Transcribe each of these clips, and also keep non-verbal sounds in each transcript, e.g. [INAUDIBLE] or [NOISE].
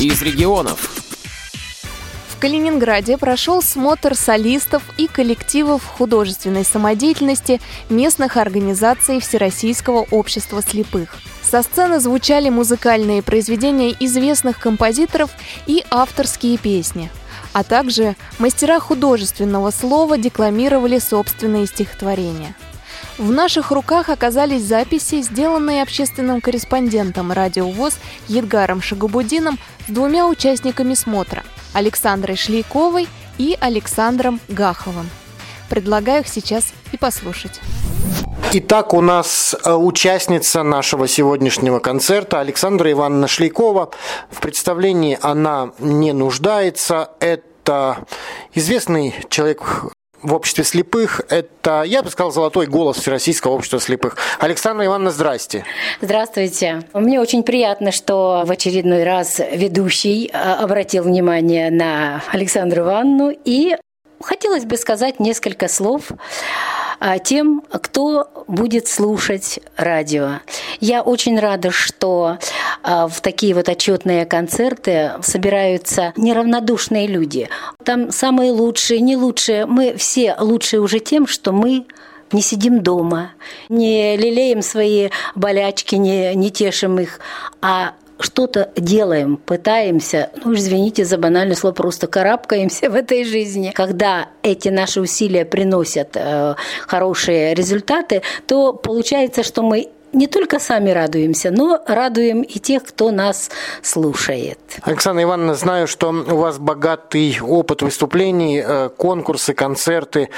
из регионов. В Калининграде прошел смотр солистов и коллективов художественной самодеятельности местных организаций Всероссийского общества слепых. Со сцены звучали музыкальные произведения известных композиторов и авторские песни. А также мастера художественного слова декламировали собственные стихотворения – в наших руках оказались записи, сделанные общественным корреспондентом «Радио ВОЗ» Едгаром Шагабудином с двумя участниками смотра – Александрой Шлейковой и Александром Гаховым. Предлагаю их сейчас и послушать. Итак, у нас э, участница нашего сегодняшнего концерта Александра Ивановна Шлейкова. В представлении она не нуждается. Это известный человек в обществе слепых. Это, я бы сказал, золотой голос Всероссийского общества слепых. Александра Ивановна, здрасте. Здравствуйте. Мне очень приятно, что в очередной раз ведущий э, обратил внимание на Александру Ивановну. И хотелось бы сказать несколько слов а, тем, кто будет слушать радио. Я очень рада, что а, в такие вот отчетные концерты собираются неравнодушные люди. Там самые лучшие, не лучшие. Мы все лучшие уже тем, что мы не сидим дома, не лелеем свои болячки, не, не тешим их, а что-то делаем, пытаемся, ну, извините за банальное слово, просто карабкаемся [LAUGHS] в этой жизни. Когда эти наши усилия приносят э, хорошие результаты, то получается, что мы не только сами радуемся, но радуем и тех, кто нас слушает. Александра Ивановна, знаю, что у вас богатый опыт выступлений, э, конкурсы, концерты.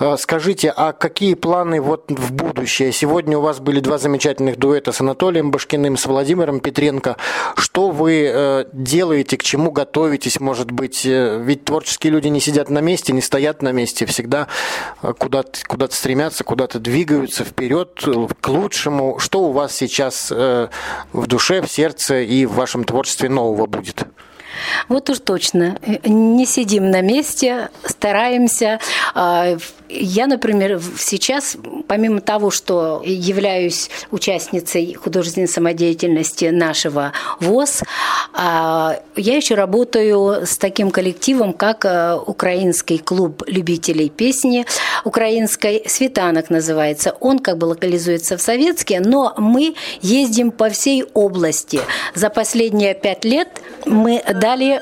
Э, скажите, а какие планы вот в будущее? Сегодня у вас были два замечательных дуэта с Анатолием Башкиным, с Владимиром Петренко. Что вы э, делаете, к чему готовитесь, может быть? Ведь творческие люди не сидят на месте, не стоят на месте, всегда куда-то куда стремятся, куда-то двигаются вперед, к лучшему что у вас сейчас э, в душе, в сердце и в вашем творчестве нового будет? Вот уж точно. Не сидим на месте, стараемся. Я, например, сейчас, помимо того, что являюсь участницей художественной самодеятельности нашего ВОЗ, а, я еще работаю с таким коллективом, как э, Украинский клуб любителей песни, украинской «Светанок» называется. Он как бы локализуется в Советске, но мы ездим по всей области. За последние пять лет мы дали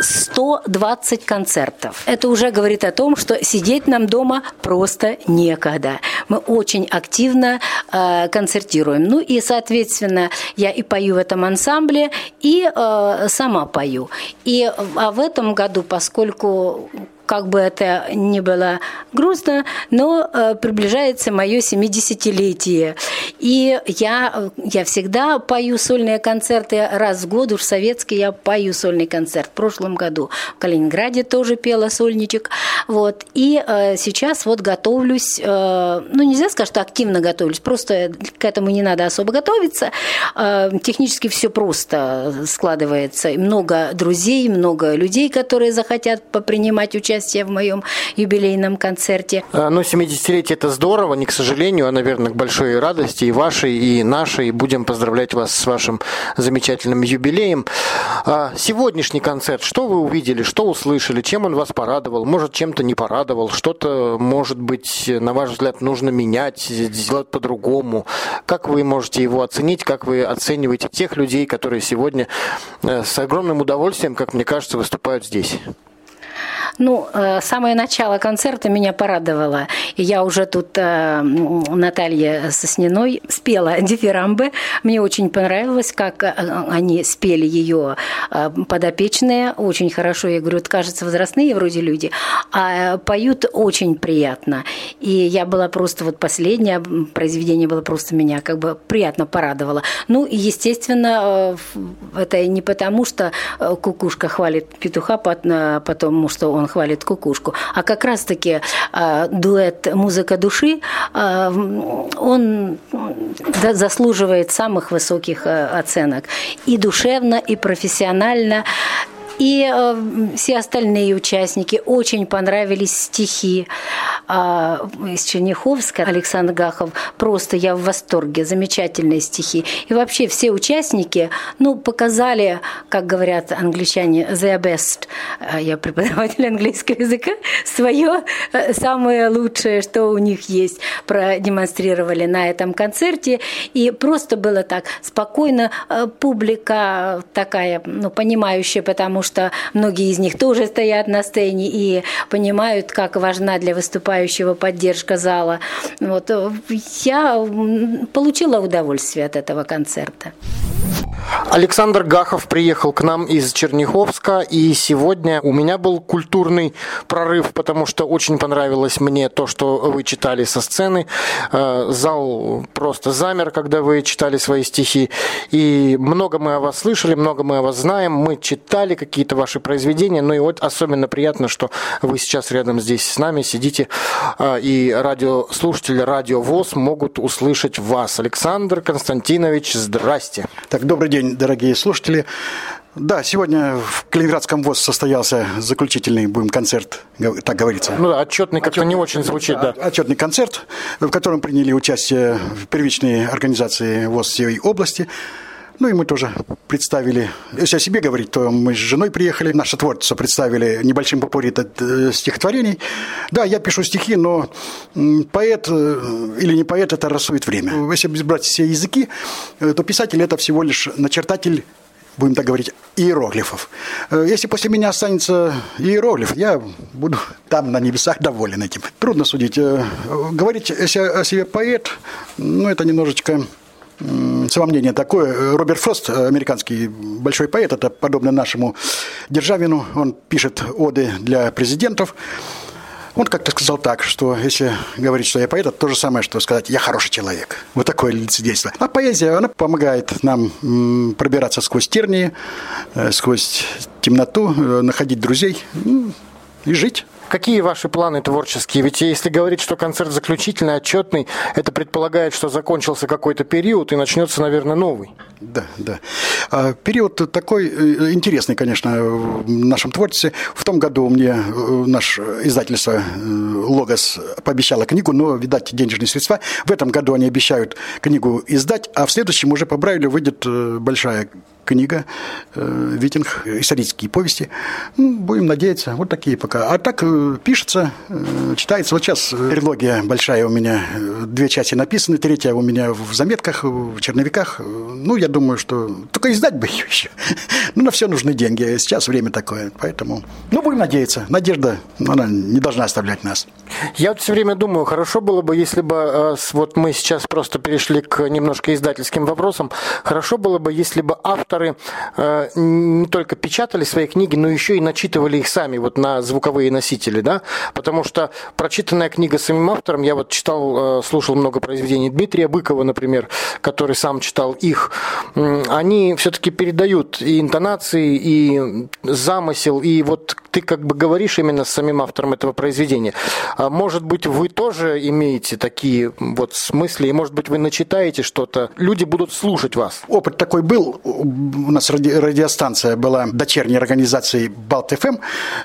120 э, концертов. Это уже говорит о том, что сидеть нам дома просто некогда. Мы очень активно э, концертируем. Ну и, соответственно, я и пою в этом ансамбле, и э, сама пою. И а в этом году, поскольку как бы это ни было грустно, но э, приближается мое 70-летие. И я, я всегда пою сольные концерты раз в год, уж советский я пою сольный концерт. В прошлом году в Калининграде тоже пела сольничек. Вот. И э, сейчас вот готовлюсь, э, ну нельзя сказать, что активно готовлюсь, просто к этому не надо особо готовиться. Э, технически все просто складывается. Много друзей, много людей, которые захотят попринимать участие участие в моем юбилейном концерте. А, ну, 70-летие это здорово, не к сожалению, а, наверное, к большой радости и вашей, и нашей. Будем поздравлять вас с вашим замечательным юбилеем. А, сегодняшний концерт, что вы увидели, что услышали, чем он вас порадовал, может, чем-то не порадовал, что-то, может быть, на ваш взгляд, нужно менять, сделать по-другому. Как вы можете его оценить, как вы оцениваете тех людей, которые сегодня э, с огромным удовольствием, как мне кажется, выступают здесь? Ну, э, самое начало концерта меня порадовало. И я уже тут э, Наталья Сосниной спела дифирамбы. Мне очень понравилось, как э, они спели ее подопечные. Очень хорошо. Я говорю, кажется, возрастные вроде люди. А поют очень приятно. И я была просто вот последнее произведение было просто меня как бы приятно порадовало. Ну, и, естественно, это не потому, что кукушка хвалит петуха, потому что он хвалит кукушку, а как раз-таки э, дуэт «Музыка души», э, он да, заслуживает самых высоких э, оценок. И душевно, и профессионально. И э, все остальные участники очень понравились стихи. А из Черняховска Александр Гахов, просто я в восторге, замечательные стихи. И вообще все участники, ну, показали, как говорят англичане, their best. А я преподаватель [LAUGHS] английского языка, свое э, самое лучшее, что у них есть, продемонстрировали на этом концерте. И просто было так спокойно. Э, публика такая, ну, понимающая, потому что многие из них тоже стоят на сцене и понимают, как важна для выступающего поддержка зала. Вот. Я получила удовольствие от этого концерта. Александр Гахов приехал к нам из Черняховска, и сегодня у меня был культурный прорыв, потому что очень понравилось мне то, что вы читали со сцены. Э, зал просто замер, когда вы читали свои стихи. И много мы о вас слышали, много мы о вас знаем. Мы читали какие-то ваши произведения. Ну и вот особенно приятно, что вы сейчас рядом здесь с нами сидите, э, и радиослушатели Радио ВОЗ могут услышать вас. Александр Константинович, здрасте. Так, добрый день, дорогие слушатели. Да, сегодня в Калининградском ВОЗ состоялся заключительный будем концерт, так говорится. Ну да, отчетный как-то не очень звучит, да. Отчетный концерт, в котором приняли участие первичные организации ВОЗ всей области. Ну и мы тоже представили, если о себе говорить, то мы с женой приехали, наше творчество представили небольшим попорит от э, стихотворений. Да, я пишу стихи, но поэт э, или не поэт, это рассует время. Если брать все языки, э, то писатель это всего лишь начертатель будем так говорить, иероглифов. Если после меня останется иероглиф, я буду там на небесах доволен этим. Трудно судить. Говорить, если о себе поэт, ну, это немножечко самомнение такое. Роберт Фрост, американский большой поэт, это подобно нашему Державину, он пишет оды для президентов. Он как-то сказал так, что если говорить, что я поэт, это то же самое, что сказать «я хороший человек». Вот такое лицедейство. А поэзия, она помогает нам пробираться сквозь тернии, э, сквозь темноту, э, находить друзей и жить. Какие ваши планы творческие? Ведь если говорить, что концерт заключительный, отчетный, это предполагает, что закончился какой-то период и начнется, наверное, новый. Да, да. А, период такой э, интересный, конечно, в нашем творчестве. В том году мне э, наше издательство э, «Логос» пообещало книгу, но, видать, денежные средства. В этом году они обещают книгу издать, а в следующем уже по Брайлю выйдет большая книга «Витинг. Исторические повести». Ну, будем надеяться. Вот такие пока. А так пишется, читается. Вот сейчас трилогия большая у меня, две части написаны, третья у меня в заметках, в черновиках. Ну, я думаю, что только издать бы [LAUGHS] ее еще. Ну, на все нужны деньги. Сейчас время такое. Поэтому, ну, будем надеяться. Надежда, она не должна оставлять нас. Я вот все время думаю, хорошо было бы, если бы вот мы сейчас просто перешли к немножко издательским вопросам, хорошо было бы, если бы авторы не только печатали свои книги, но еще и начитывали их сами вот на звуковые носители, да, потому что прочитанная книга самим автором, я вот читал, слушал много произведений Дмитрия Быкова, например, который сам читал их, они все-таки передают и интонации, и замысел, и вот ты как бы говоришь именно с самим автором этого произведения. А может быть, вы тоже имеете такие вот смыслы, и может быть, вы начитаете что-то, люди будут слушать вас. Опыт такой был. У нас ради, радиостанция была дочерней организацией Балт ФМ,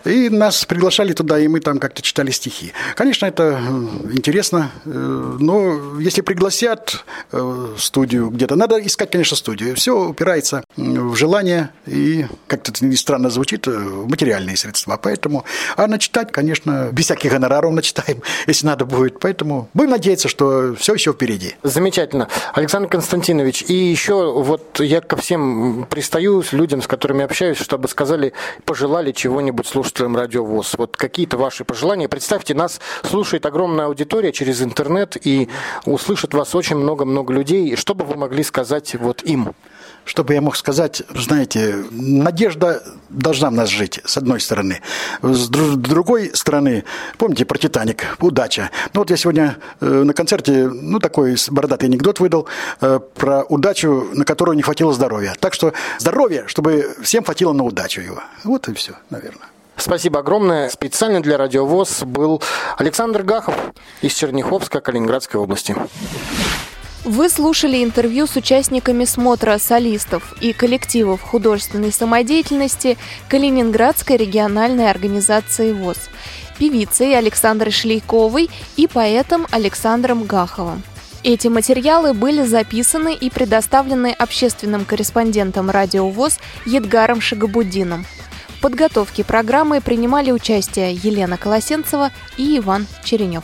и нас приглашали туда, и мы там как-то читали стихи. Конечно, это э, интересно, э, но если пригласят э, студию где-то, надо искать, конечно, студию. Все упирается в желание и, как-то это странно звучит, в материальные средства. Поэтому, а начитать, конечно, без всяких гонораров начитаем, [LAUGHS] если надо будет. Поэтому будем надеяться, что все еще впереди. Замечательно. Александр Константинович, и еще вот я ко всем пристаю, людям, с которыми общаюсь, чтобы сказали, пожелали чего-нибудь слушателям Радио ВОЗ. Вот какие-то ваши пожелания. Представьте, нас слушает огромная аудитория через интернет, и услышит вас очень много-много людей. Что бы вы могли сказать вот им? Чтобы я мог сказать, знаете, надежда должна в нас жить, с одной стороны. С другой стороны, помните про «Титаник», удача. Ну вот я сегодня э, на концерте, ну такой бородатый анекдот выдал э, про удачу, на которую не хватило здоровья. Так что здоровье, чтобы всем хватило на удачу его. Вот и все, наверное. Спасибо огромное. Специально для Радиовоз был Александр Гахов из Черняховска, Калининградской области. Вы слушали интервью с участниками смотра солистов и коллективов художественной самодеятельности Калининградской региональной организации ВОЗ. певицей Александрой Шлейковой и поэтом Александром Гаховым. Эти материалы были записаны и предоставлены общественным корреспондентом «Радио ВОЗ» Едгаром Шагабудином. В подготовке программы принимали участие Елена Колосенцева и Иван Черенев.